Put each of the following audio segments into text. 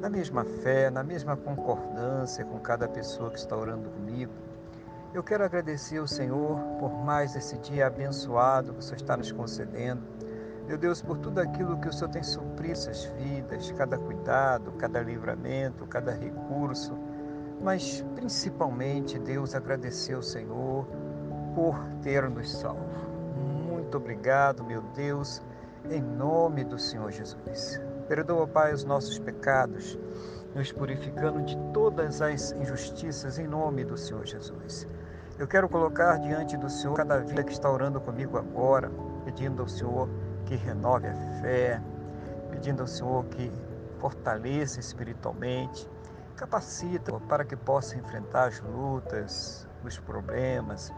na mesma fé, na mesma concordância com cada pessoa que está orando comigo. Eu quero agradecer ao Senhor por mais esse dia abençoado que o Senhor está nos concedendo. Meu Deus, por tudo aquilo que o Senhor tem suprido essas vidas, cada cuidado, cada livramento, cada recurso, mas principalmente, Deus, agradecer ao Senhor por ter nos salvo. Muito obrigado, meu Deus, em nome do Senhor Jesus. Perdoa, Pai, os nossos pecados, nos purificando de todas as injustiças em nome do Senhor Jesus. Eu quero colocar diante do Senhor cada vida que está orando comigo agora, pedindo ao Senhor que renove a fé, pedindo ao Senhor que fortaleça espiritualmente, capacita para que possa enfrentar as lutas, os problemas,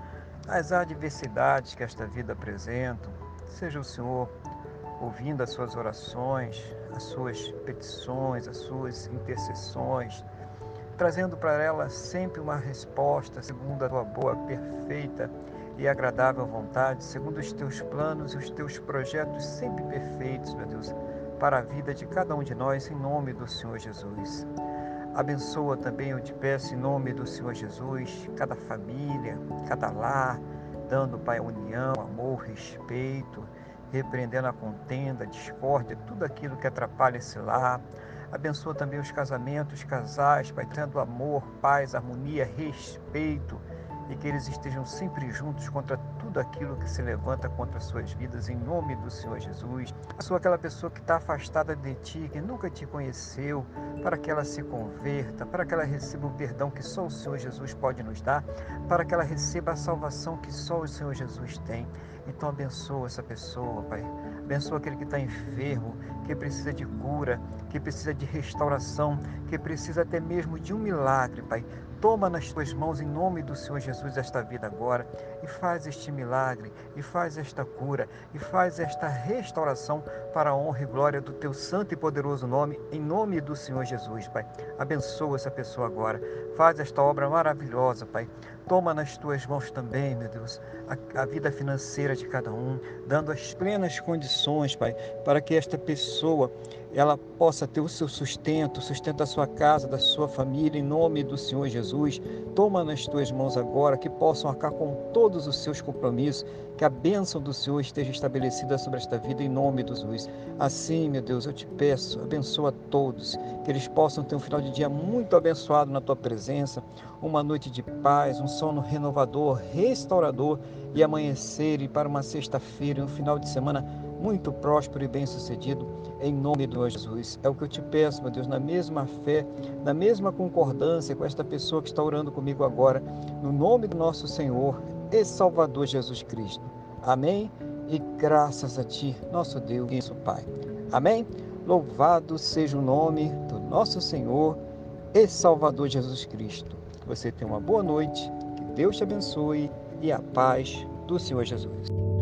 as adversidades que esta vida apresenta. Seja o Senhor ouvindo as suas orações, as suas petições, as suas intercessões, trazendo para ela sempre uma resposta segundo a tua boa, perfeita e agradável vontade, segundo os teus planos e os teus projetos sempre perfeitos, meu Deus, para a vida de cada um de nós, em nome do Senhor Jesus. Abençoa também, eu te peço, em nome do Senhor Jesus, cada família, cada lar, dando, Pai, união, amor, respeito, repreendendo a contenda, a discórdia, tudo aquilo que atrapalha esse lar. Abençoa também os casamentos, os casais, Pai, tendo amor, paz, harmonia, respeito e que eles estejam sempre juntos contra tudo aquilo que se levanta contra as suas vidas, em nome do Senhor Jesus. Sou aquela pessoa que está afastada de ti, que nunca te conheceu, para que ela se converta, para que ela receba o perdão que só o Senhor Jesus pode nos dar, para que ela receba a salvação que só o Senhor Jesus tem. Então abençoa essa pessoa, Pai. Abençoa aquele que está enfermo, que precisa de cura, que precisa de restauração, que precisa até mesmo de um milagre, Pai. Toma nas tuas mãos, em nome do Senhor Jesus, esta vida agora e faz este milagre, e faz esta cura, e faz esta restauração para a honra e glória do teu santo e poderoso nome, em nome do Senhor Jesus, Pai. Abençoa essa pessoa agora, faz esta obra maravilhosa, Pai. Toma nas tuas mãos também, meu Deus, a, a vida financeira de cada um, dando as plenas condições, Pai, para que esta pessoa ela possa ter o seu sustento, sustento da sua casa, da sua família, em nome do Senhor Jesus. Toma nas tuas mãos agora, que possam arcar com todos os seus compromissos, que a bênção do Senhor esteja estabelecida sobre esta vida, em nome do Jesus. Assim, meu Deus, eu te peço, abençoa todos, que eles possam ter um final de dia muito abençoado na tua presença, uma noite de paz, um sono renovador, restaurador e amanhecer e para uma sexta-feira, um final de semana muito próspero e bem-sucedido, em nome do Jesus. É o que eu te peço, meu Deus, na mesma fé, na mesma concordância com esta pessoa que está orando comigo agora, no nome do nosso Senhor e Salvador Jesus Cristo. Amém? E graças a Ti, nosso Deus e nosso Pai. Amém? Louvado seja o nome do nosso Senhor e Salvador Jesus Cristo. Você tenha uma boa noite, que Deus te abençoe e a paz do Senhor Jesus.